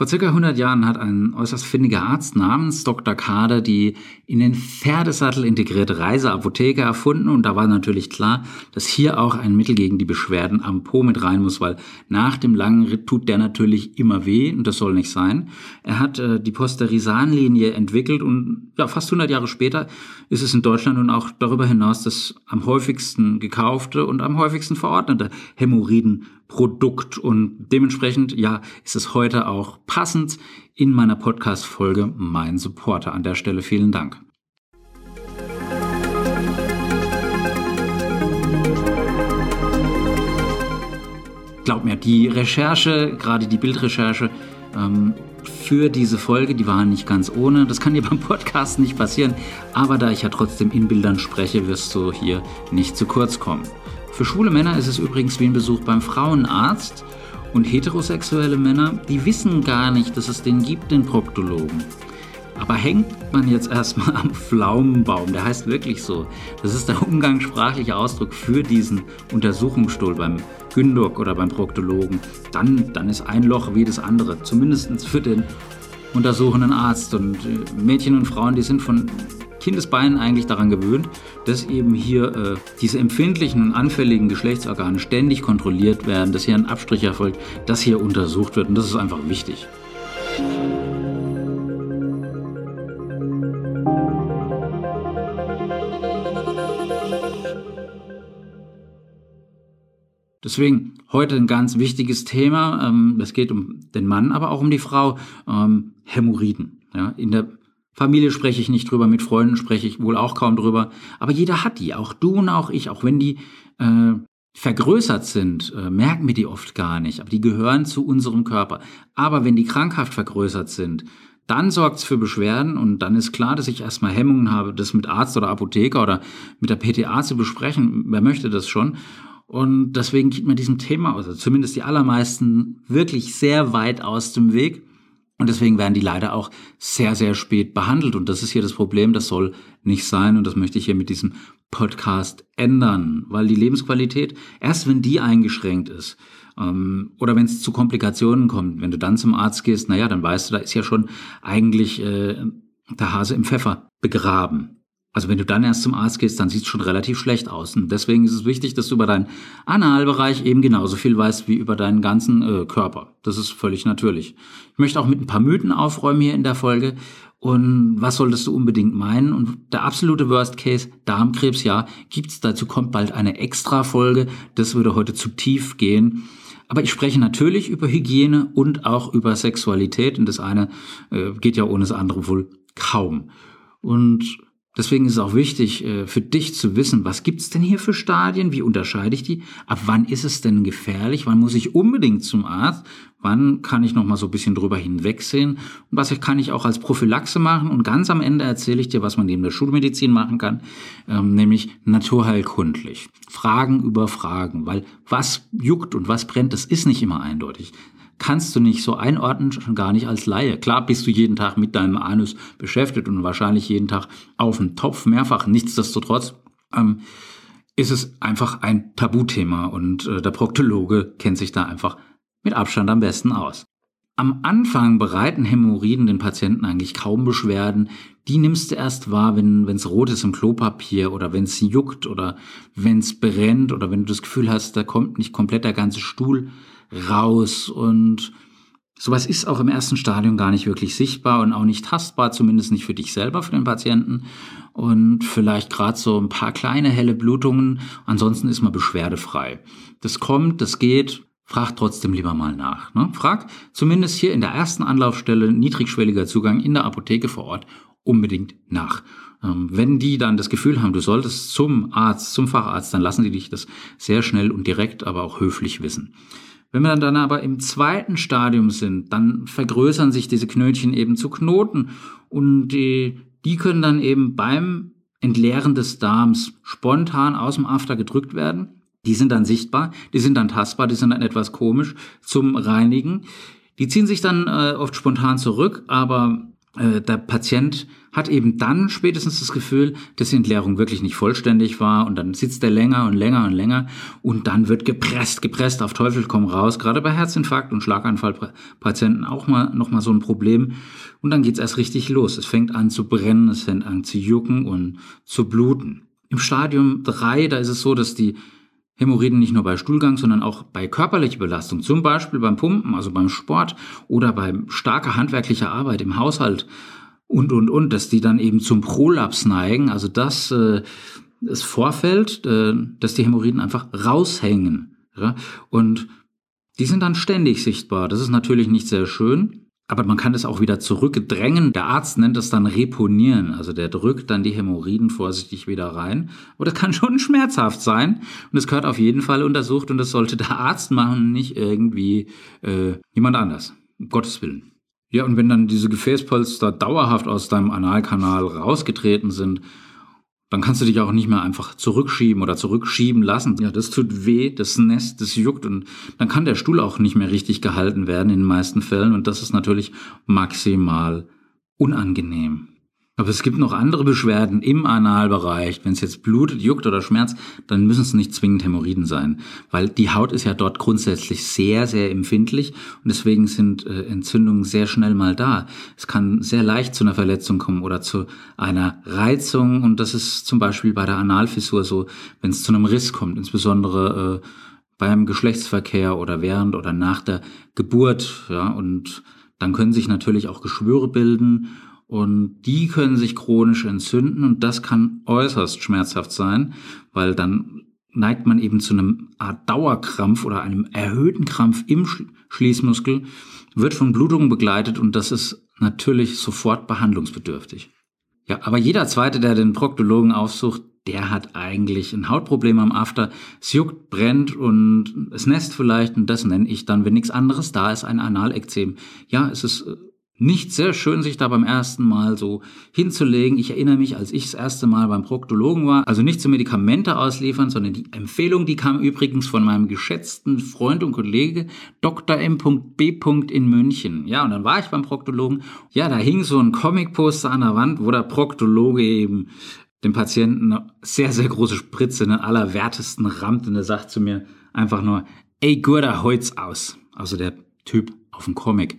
Vor circa 100 Jahren hat ein äußerst findiger Arzt namens Dr. Kader die in den Pferdesattel integrierte Reiseapotheke erfunden und da war natürlich klar, dass hier auch ein Mittel gegen die Beschwerden am Po mit rein muss, weil nach dem langen Ritt tut der natürlich immer weh und das soll nicht sein. Er hat äh, die Posterisanlinie entwickelt und ja, fast 100 Jahre später ist es in Deutschland und auch darüber hinaus das am häufigsten gekaufte und am häufigsten verordnete Hämorrhoidenprodukt und dementsprechend ja, ist es heute auch passend in meiner Podcast-Folge Mein Supporter. An der Stelle vielen Dank. Glaub mir, die Recherche, gerade die Bildrecherche, ähm, für diese Folge, die war nicht ganz ohne. Das kann dir beim Podcast nicht passieren, aber da ich ja trotzdem in Bildern spreche, wirst du hier nicht zu kurz kommen. Für schwule Männer ist es übrigens wie ein Besuch beim Frauenarzt. Und heterosexuelle Männer, die wissen gar nicht, dass es den gibt, den Proktologen. Aber hängt man jetzt erstmal am Pflaumenbaum, der heißt wirklich so. Das ist der umgangssprachliche Ausdruck für diesen Untersuchungsstuhl beim Gündok oder beim Proktologen. Dann, dann ist ein Loch wie das andere, zumindest für den untersuchenden Arzt. Und äh, Mädchen und Frauen, die sind von Kindesbeinen eigentlich daran gewöhnt, dass eben hier äh, diese empfindlichen und anfälligen Geschlechtsorgane ständig kontrolliert werden, dass hier ein Abstrich erfolgt, dass hier untersucht wird und das ist einfach wichtig. Deswegen heute ein ganz wichtiges Thema. Ähm, es geht um den Mann, aber auch um die Frau. Ähm, Hämorrhoiden. In der Familie spreche ich nicht drüber, mit Freunden spreche ich wohl auch kaum drüber. Aber jeder hat die, auch du und auch ich, auch wenn die äh, vergrößert sind, äh, merken wir die oft gar nicht. Aber die gehören zu unserem Körper. Aber wenn die krankhaft vergrößert sind, dann sorgt es für Beschwerden und dann ist klar, dass ich erstmal Hemmungen habe, das mit Arzt oder Apotheker oder mit der PTA zu besprechen. Wer möchte das schon? Und deswegen geht man diesem Thema, also zumindest die allermeisten, wirklich sehr weit aus dem Weg. Und deswegen werden die leider auch sehr, sehr spät behandelt. Und das ist hier das Problem, das soll nicht sein. Und das möchte ich hier mit diesem Podcast ändern, weil die Lebensqualität, erst wenn die eingeschränkt ist, ähm, oder wenn es zu Komplikationen kommt, wenn du dann zum Arzt gehst, naja, dann weißt du, da ist ja schon eigentlich äh, der Hase im Pfeffer begraben. Also wenn du dann erst zum Arzt gehst, dann sieht es schon relativ schlecht aus. Und deswegen ist es wichtig, dass du über deinen Analbereich eben genauso viel weißt wie über deinen ganzen äh, Körper. Das ist völlig natürlich. Ich möchte auch mit ein paar Mythen aufräumen hier in der Folge. Und was solltest du unbedingt meinen? Und der absolute Worst Case, Darmkrebs, ja, gibt's dazu kommt bald eine extra Folge. Das würde heute zu tief gehen. Aber ich spreche natürlich über Hygiene und auch über Sexualität. Und das eine äh, geht ja ohne das andere wohl kaum. Und Deswegen ist es auch wichtig äh, für dich zu wissen, was gibt's denn hier für Stadien, wie unterscheide ich die, ab wann ist es denn gefährlich, wann muss ich unbedingt zum Arzt, wann kann ich noch mal so ein bisschen drüber hinwegsehen? Und was kann ich auch als Prophylaxe machen? Und ganz am Ende erzähle ich dir, was man neben der Schulmedizin machen kann, ähm, nämlich naturheilkundlich. Fragen über Fragen, weil was juckt und was brennt, das ist nicht immer eindeutig kannst du nicht so einordnen, schon gar nicht als Laie. Klar bist du jeden Tag mit deinem Anus beschäftigt und wahrscheinlich jeden Tag auf dem Topf mehrfach. Nichtsdestotrotz ähm, ist es einfach ein Tabuthema und äh, der Proktologe kennt sich da einfach mit Abstand am besten aus. Am Anfang bereiten Hämorrhoiden den Patienten eigentlich kaum Beschwerden. Die nimmst du erst wahr, wenn es rot ist im Klopapier oder wenn es juckt oder wenn es brennt oder wenn du das Gefühl hast, da kommt nicht komplett der ganze Stuhl raus und sowas ist auch im ersten Stadium gar nicht wirklich sichtbar und auch nicht tastbar, zumindest nicht für dich selber, für den Patienten und vielleicht gerade so ein paar kleine helle Blutungen, ansonsten ist man beschwerdefrei. Das kommt, das geht, frag trotzdem lieber mal nach. Ne? Frag zumindest hier in der ersten Anlaufstelle niedrigschwelliger Zugang in der Apotheke vor Ort unbedingt nach. Ähm, wenn die dann das Gefühl haben, du solltest zum Arzt, zum Facharzt, dann lassen die dich das sehr schnell und direkt, aber auch höflich wissen. Wenn wir dann aber im zweiten Stadium sind, dann vergrößern sich diese Knötchen eben zu Knoten und die, die können dann eben beim Entleeren des Darms spontan aus dem After gedrückt werden. Die sind dann sichtbar, die sind dann tastbar, die sind dann etwas komisch zum Reinigen. Die ziehen sich dann äh, oft spontan zurück, aber der Patient hat eben dann spätestens das Gefühl, dass die Entleerung wirklich nicht vollständig war und dann sitzt er länger und länger und länger und dann wird gepresst, gepresst, auf Teufel komm raus. Gerade bei Herzinfarkt und Schlaganfallpatienten auch mal noch mal so ein Problem. Und dann geht's erst richtig los. Es fängt an zu brennen, es fängt an zu jucken und zu bluten. Im Stadium drei da ist es so, dass die Hämorrhoiden nicht nur bei Stuhlgang, sondern auch bei körperlicher Belastung, zum Beispiel beim Pumpen, also beim Sport oder bei starker handwerklicher Arbeit im Haushalt und, und, und, dass die dann eben zum Prolaps neigen, also dass äh, das Vorfeld, äh, dass die Hämorrhoiden einfach raushängen. Ja? Und die sind dann ständig sichtbar. Das ist natürlich nicht sehr schön. Aber man kann das auch wieder zurückdrängen. Der Arzt nennt das dann Reponieren. Also der drückt dann die Hämorrhoiden vorsichtig wieder rein. Aber das kann schon schmerzhaft sein. Und es gehört auf jeden Fall untersucht und das sollte der Arzt machen, nicht irgendwie äh, jemand anders. Um Gottes Willen. Ja, und wenn dann diese Gefäßpolster dauerhaft aus deinem Analkanal rausgetreten sind, dann kannst du dich auch nicht mehr einfach zurückschieben oder zurückschieben lassen. Ja, das tut weh, das Nest, das juckt und dann kann der Stuhl auch nicht mehr richtig gehalten werden in den meisten Fällen und das ist natürlich maximal unangenehm. Aber es gibt noch andere Beschwerden im Analbereich. Wenn es jetzt blutet, juckt oder schmerzt, dann müssen es nicht zwingend Hämorrhoiden sein, weil die Haut ist ja dort grundsätzlich sehr, sehr empfindlich und deswegen sind äh, Entzündungen sehr schnell mal da. Es kann sehr leicht zu einer Verletzung kommen oder zu einer Reizung und das ist zum Beispiel bei der Analfissur so, wenn es zu einem Riss kommt, insbesondere äh, beim Geschlechtsverkehr oder während oder nach der Geburt, ja, und dann können sich natürlich auch Geschwüre bilden und die können sich chronisch entzünden und das kann äußerst schmerzhaft sein, weil dann neigt man eben zu einem Art Dauerkrampf oder einem erhöhten Krampf im Schließmuskel, wird von Blutungen begleitet und das ist natürlich sofort behandlungsbedürftig. Ja, aber jeder zweite, der den Proktologen aufsucht, der hat eigentlich ein Hautproblem am After. Es juckt, brennt und es nässt vielleicht und das nenne ich dann, wenn nichts anderes da ist, ein Analekzem. Ja, es ist äh, nicht sehr schön, sich da beim ersten Mal so hinzulegen. Ich erinnere mich, als ich das erste Mal beim Proktologen war, also nicht zu Medikamente ausliefern, sondern die Empfehlung, die kam übrigens von meinem geschätzten Freund und Kollege Dr. M.B. in München. Ja, und dann war ich beim Proktologen. Ja, da hing so ein Comicposter an der Wand, wo der Proktologe eben dem Patienten eine sehr, sehr große Spritze in den allerwertesten rammt und er sagt zu mir einfach nur, ey, guter Holz aus. Also der Typ auf dem Comic.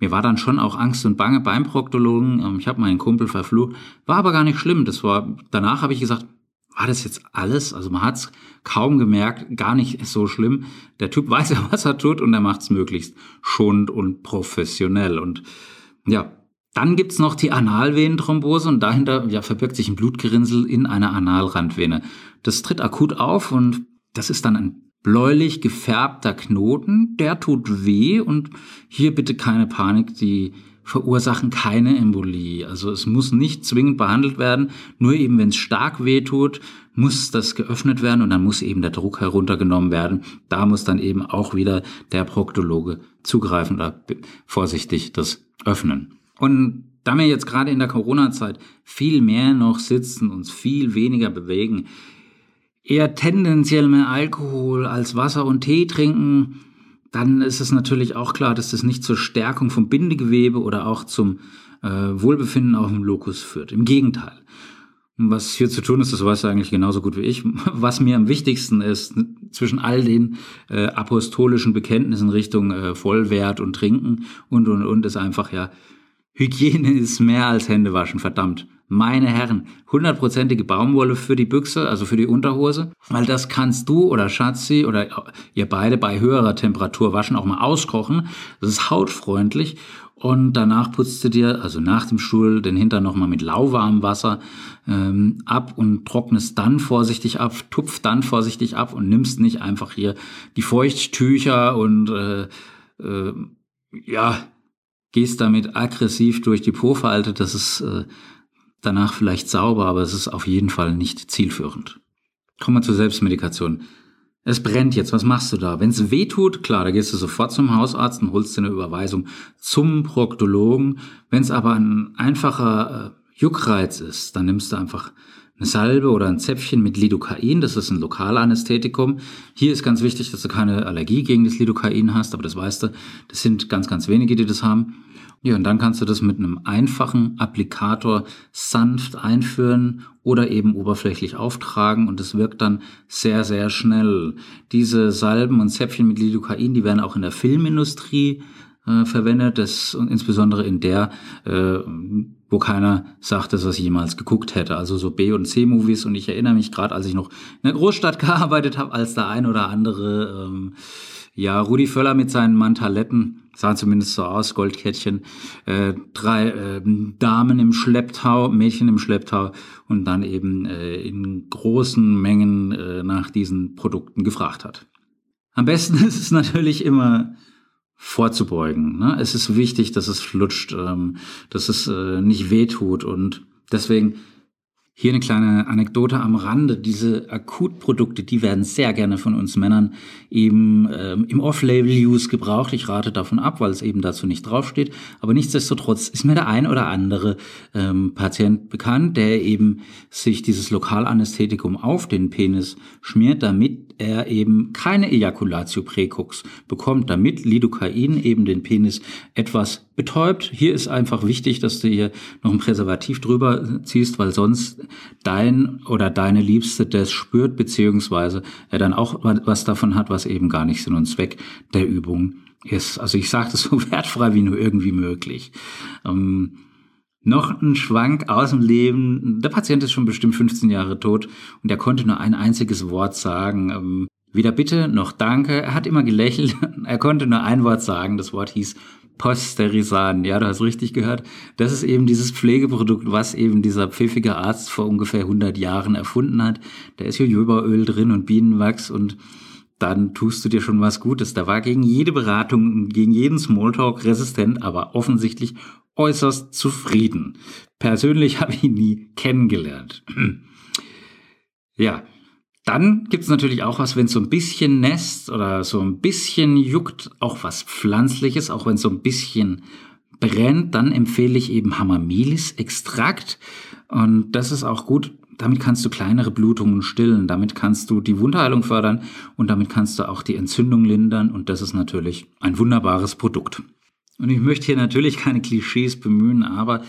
Mir war dann schon auch Angst und Bange beim Proktologen. Ähm, ich habe meinen Kumpel verflucht. War aber gar nicht schlimm. Das war, danach habe ich gesagt, war das jetzt alles? Also man hat es kaum gemerkt, gar nicht so schlimm. Der Typ weiß ja, was er tut und er macht es möglichst schonend und professionell. Und ja, dann gibt's noch die Analvenenthrombose und dahinter ja, verbirgt sich ein Blutgerinnsel in einer Analrandvene. Das tritt akut auf und das ist dann ein bläulich gefärbter Knoten, der tut weh und hier bitte keine Panik, die verursachen keine Embolie. Also es muss nicht zwingend behandelt werden, nur eben wenn es stark weh tut, muss das geöffnet werden und dann muss eben der Druck heruntergenommen werden. Da muss dann eben auch wieder der Proktologe zugreifen oder vorsichtig das öffnen. Und da wir jetzt gerade in der Corona-Zeit viel mehr noch sitzen, uns viel weniger bewegen, eher tendenziell mehr Alkohol als Wasser und Tee trinken, dann ist es natürlich auch klar, dass das nicht zur Stärkung vom Bindegewebe oder auch zum äh, Wohlbefinden auf dem Lokus führt. Im Gegenteil. Was hier zu tun ist, das weißt du eigentlich genauso gut wie ich. Was mir am wichtigsten ist, zwischen all den äh, apostolischen Bekenntnissen Richtung äh, Vollwert und Trinken und, und, und, ist einfach ja, Hygiene ist mehr als Händewaschen, verdammt meine Herren, hundertprozentige Baumwolle für die Büchse, also für die Unterhose, weil das kannst du oder Schatzi oder ihr beide bei höherer Temperatur waschen, auch mal auskochen. Das ist hautfreundlich und danach putzt du dir, also nach dem Stuhl, den Hintern nochmal mit lauwarmem Wasser ähm, ab und trocknest dann vorsichtig ab, tupft dann vorsichtig ab und nimmst nicht einfach hier die Feuchttücher und äh, äh, ja, gehst damit aggressiv durch die Po-Falte. Das ist äh, danach vielleicht sauber, aber es ist auf jeden Fall nicht zielführend. Kommen wir zur Selbstmedikation. Es brennt jetzt, was machst du da? Wenn es weh tut, klar, da gehst du sofort zum Hausarzt und holst dir eine Überweisung zum Proktologen. Wenn es aber ein einfacher äh, Juckreiz ist, dann nimmst du einfach eine Salbe oder ein Zäpfchen mit Lidocain, das ist ein Lokalanästhetikum. Hier ist ganz wichtig, dass du keine Allergie gegen das Lidocain hast, aber das weißt du, das sind ganz, ganz wenige, die das haben. Ja, und dann kannst du das mit einem einfachen Applikator sanft einführen oder eben oberflächlich auftragen und es wirkt dann sehr, sehr schnell. Diese Salben und Zäpfchen mit Lidocain, die werden auch in der Filmindustrie äh, verwendet, das, insbesondere in der, äh, wo keiner sagt, dass er es jemals geguckt hätte. Also so B- und C-Movies. Und ich erinnere mich gerade, als ich noch in der Großstadt gearbeitet habe, als der ein oder andere, ähm, ja, Rudi Völler mit seinen Mantaletten, sah zumindest so aus, Goldkettchen, äh, drei äh, Damen im Schlepptau, Mädchen im Schlepptau und dann eben äh, in großen Mengen äh, nach diesen Produkten gefragt hat. Am besten ist es natürlich immer vorzubeugen. Ne? Es ist wichtig, dass es flutscht, ähm, dass es äh, nicht wehtut und deswegen hier eine kleine Anekdote am Rande. Diese Akutprodukte, die werden sehr gerne von uns Männern eben ähm, im Off-Label-Use gebraucht. Ich rate davon ab, weil es eben dazu nicht draufsteht. Aber nichtsdestotrotz ist mir der ein oder andere ähm, Patient bekannt, der eben sich dieses Lokalanästhetikum auf den Penis schmiert, damit er eben keine Ejaculatio Praecox bekommt, damit Lidocain eben den Penis etwas betäubt. Hier ist einfach wichtig, dass du hier noch ein Präservativ drüber ziehst, weil sonst dein oder deine Liebste das spürt, beziehungsweise er dann auch was davon hat, was eben gar nicht Sinn und Zweck der Übung ist. Also ich sage das so wertfrei wie nur irgendwie möglich. Ähm, noch ein Schwank aus dem Leben. Der Patient ist schon bestimmt 15 Jahre tot und er konnte nur ein einziges Wort sagen. Ähm, weder bitte noch danke. Er hat immer gelächelt. Er konnte nur ein Wort sagen. Das Wort hieß Posterisan. Ja, du hast richtig gehört. Das ist eben dieses Pflegeprodukt, was eben dieser pfiffige Arzt vor ungefähr 100 Jahren erfunden hat. Da ist Jojobaöl drin und Bienenwachs und dann tust du dir schon was Gutes. Da war gegen jede Beratung, gegen jeden Smalltalk resistent, aber offensichtlich äußerst zufrieden. Persönlich habe ich ihn nie kennengelernt. ja, dann gibt's natürlich auch was, wenn es so ein bisschen nässt oder so ein bisschen juckt, auch was Pflanzliches, auch wenn es so ein bisschen brennt, dann empfehle ich eben Hamamelis-Extrakt. Und das ist auch gut. Damit kannst du kleinere Blutungen stillen, damit kannst du die Wundheilung fördern und damit kannst du auch die Entzündung lindern. Und das ist natürlich ein wunderbares Produkt. Und ich möchte hier natürlich keine Klischees bemühen, aber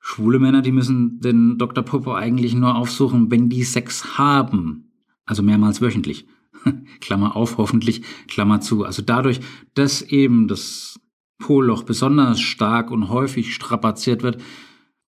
schwule Männer, die müssen den Dr. Popo eigentlich nur aufsuchen, wenn die Sex haben also mehrmals wöchentlich. Klammer auf, hoffentlich, Klammer zu. Also dadurch, dass eben das Polloch besonders stark und häufig strapaziert wird,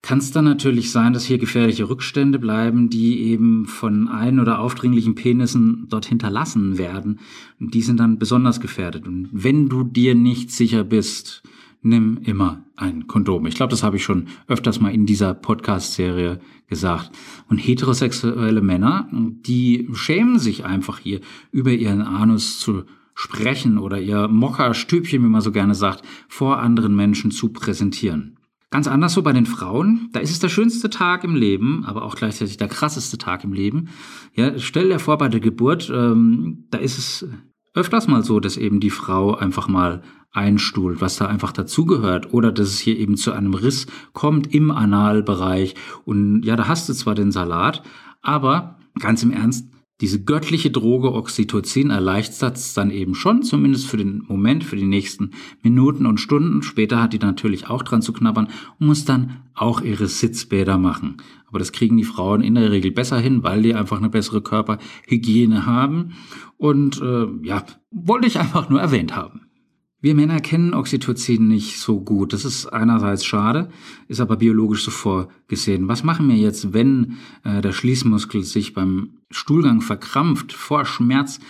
kann es dann natürlich sein, dass hier gefährliche Rückstände bleiben, die eben von ein- oder aufdringlichen Penissen dort hinterlassen werden. Und die sind dann besonders gefährdet. Und wenn du dir nicht sicher bist, nimm immer ein Kondom. Ich glaube, das habe ich schon öfters mal in dieser Podcast-Serie gesagt. Und heterosexuelle Männer, die schämen sich einfach hier über ihren Anus zu sprechen oder ihr Mokka-Stübchen, wie man so gerne sagt, vor anderen Menschen zu präsentieren. Ganz anders so bei den Frauen. Da ist es der schönste Tag im Leben, aber auch gleichzeitig der krasseste Tag im Leben. Ja, stell dir vor, bei der Geburt, ähm, da ist es öfters mal so, dass eben die Frau einfach mal einstuhlt, was da einfach dazugehört, oder dass es hier eben zu einem Riss kommt im Analbereich. Und ja, da hast du zwar den Salat, aber ganz im Ernst, diese göttliche Droge Oxytocin erleichtert es dann eben schon, zumindest für den Moment, für die nächsten Minuten und Stunden. Später hat die natürlich auch dran zu knabbern und muss dann auch ihre Sitzbäder machen. Aber das kriegen die Frauen in der Regel besser hin, weil die einfach eine bessere Körperhygiene haben. Und äh, ja, wollte ich einfach nur erwähnt haben. Wir Männer kennen Oxytocin nicht so gut. Das ist einerseits schade, ist aber biologisch so vorgesehen. Was machen wir jetzt, wenn äh, der Schließmuskel sich beim Stuhlgang verkrampft vor Schmerz?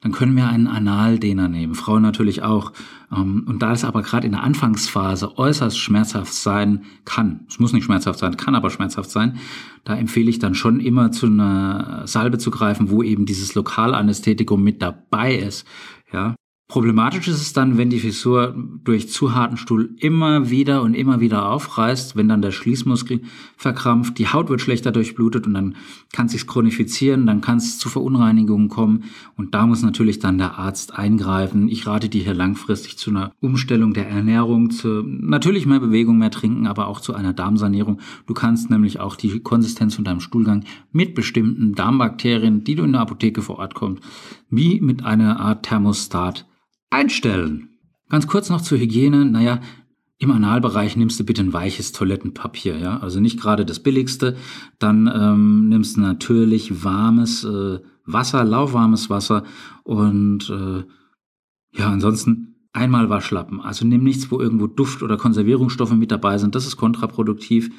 Dann können wir einen Analdehner nehmen, Frauen natürlich auch. Ähm, und da es aber gerade in der Anfangsphase äußerst schmerzhaft sein kann, es muss nicht schmerzhaft sein, kann aber schmerzhaft sein, da empfehle ich dann schon immer zu einer Salbe zu greifen, wo eben dieses Lokalanästhetikum mit dabei ist. Ja, Problematisch ist es dann, wenn die Fissur durch zu harten Stuhl immer wieder und immer wieder aufreißt, wenn dann der Schließmuskel verkrampft, die Haut wird schlechter durchblutet und dann kann es sich chronifizieren, dann kann es zu Verunreinigungen kommen und da muss natürlich dann der Arzt eingreifen. Ich rate dir hier langfristig zu einer Umstellung der Ernährung, zu natürlich mehr Bewegung, mehr trinken, aber auch zu einer Darmsanierung. Du kannst nämlich auch die Konsistenz von deinem Stuhlgang mit bestimmten Darmbakterien, die du in der Apotheke vor Ort kommst, wie mit einer Art Thermostat einstellen. Ganz kurz noch zur Hygiene. Naja, Im Analbereich nimmst du bitte ein weiches Toilettenpapier, ja, also nicht gerade das billigste. Dann ähm, nimmst du natürlich warmes äh, Wasser, lauwarmes Wasser und äh, ja, ansonsten einmal Waschlappen. Also nimm nichts, wo irgendwo Duft oder Konservierungsstoffe mit dabei sind. Das ist kontraproduktiv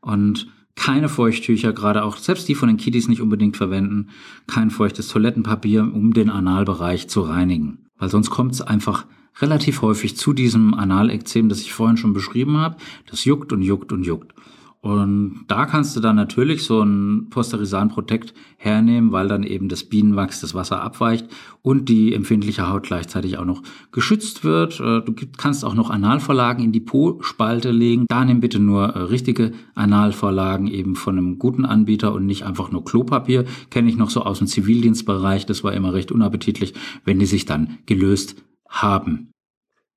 und keine Feuchttücher, gerade auch selbst die von den Kiddies nicht unbedingt verwenden. Kein feuchtes Toilettenpapier, um den Analbereich zu reinigen, weil sonst kommt es einfach relativ häufig zu diesem Analekzem, das ich vorhin schon beschrieben habe. Das juckt und juckt und juckt. Und da kannst du dann natürlich so ein Posterisan Protect hernehmen, weil dann eben das Bienenwachs das Wasser abweicht und die empfindliche Haut gleichzeitig auch noch geschützt wird. Äh, du kannst auch noch Analvorlagen in die Po-Spalte legen. Da nimm bitte nur äh, richtige Analvorlagen eben von einem guten Anbieter und nicht einfach nur Klopapier. Kenne ich noch so aus dem Zivildienstbereich. Das war immer recht unappetitlich, wenn die sich dann gelöst haben.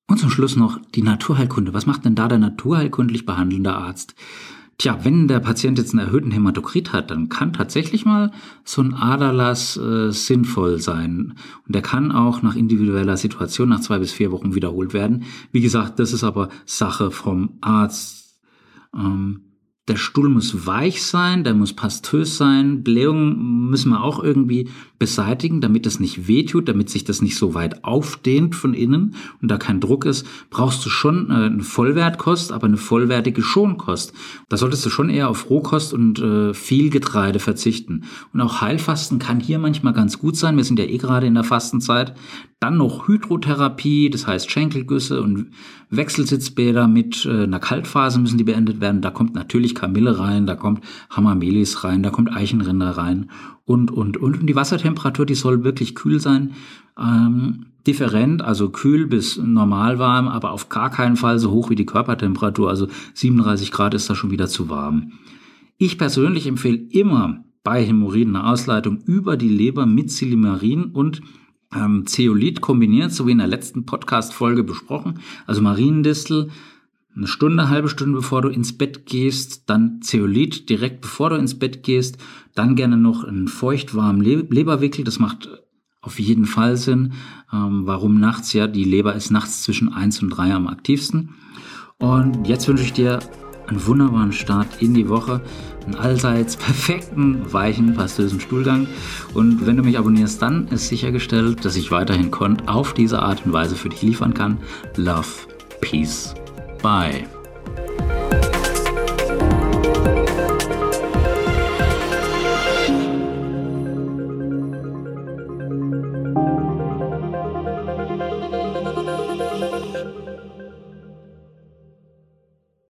Und zum Schluss noch die Naturheilkunde. Was macht denn da der naturheilkundlich behandelnde Arzt? Tja, wenn der Patient jetzt einen erhöhten Hämatokrit hat, dann kann tatsächlich mal so ein Aderlass äh, sinnvoll sein. Und der kann auch nach individueller Situation nach zwei bis vier Wochen wiederholt werden. Wie gesagt, das ist aber Sache vom Arzt. Ähm, der Stuhl muss weich sein, der muss pastös sein. Blähungen müssen wir auch irgendwie beseitigen, damit es nicht wehtut, damit sich das nicht so weit aufdehnt von innen und da kein Druck ist. Brauchst du schon äh, eine Vollwertkost, aber eine vollwertige Schonkost. Da solltest du schon eher auf Rohkost und äh, viel Getreide verzichten. Und auch Heilfasten kann hier manchmal ganz gut sein. Wir sind ja eh gerade in der Fastenzeit. Dann noch Hydrotherapie, das heißt Schenkelgüsse und Wechselsitzbäder mit äh, einer Kaltphase müssen die beendet werden. Da kommt natürlich Kamille rein, da kommt Hamamelis rein, da kommt Eichenrinder rein und, und, und. Und die Wassertemperatur, die soll wirklich kühl sein. Ähm, different, also kühl bis normal warm, aber auf gar keinen Fall so hoch wie die Körpertemperatur. Also 37 Grad ist da schon wieder zu warm. Ich persönlich empfehle immer bei Hämorrhoiden eine Ausleitung über die Leber mit Silimarin und ähm, Zeolit kombiniert, so wie in der letzten Podcast-Folge besprochen. Also Mariendistel, eine Stunde, halbe Stunde bevor du ins Bett gehst, dann Zeolit direkt bevor du ins Bett gehst, dann gerne noch einen feuchtwarmen Le Leberwickel, das macht auf jeden Fall Sinn. Ähm, warum nachts? Ja, die Leber ist nachts zwischen eins und drei am aktivsten. Und jetzt wünsche ich dir einen wunderbaren Start in die Woche, einen allseits perfekten, weichen, pastösen Stuhlgang. Und wenn du mich abonnierst, dann ist sichergestellt, dass ich weiterhin Kont auf diese Art und Weise für dich liefern kann. Love, Peace, Bye.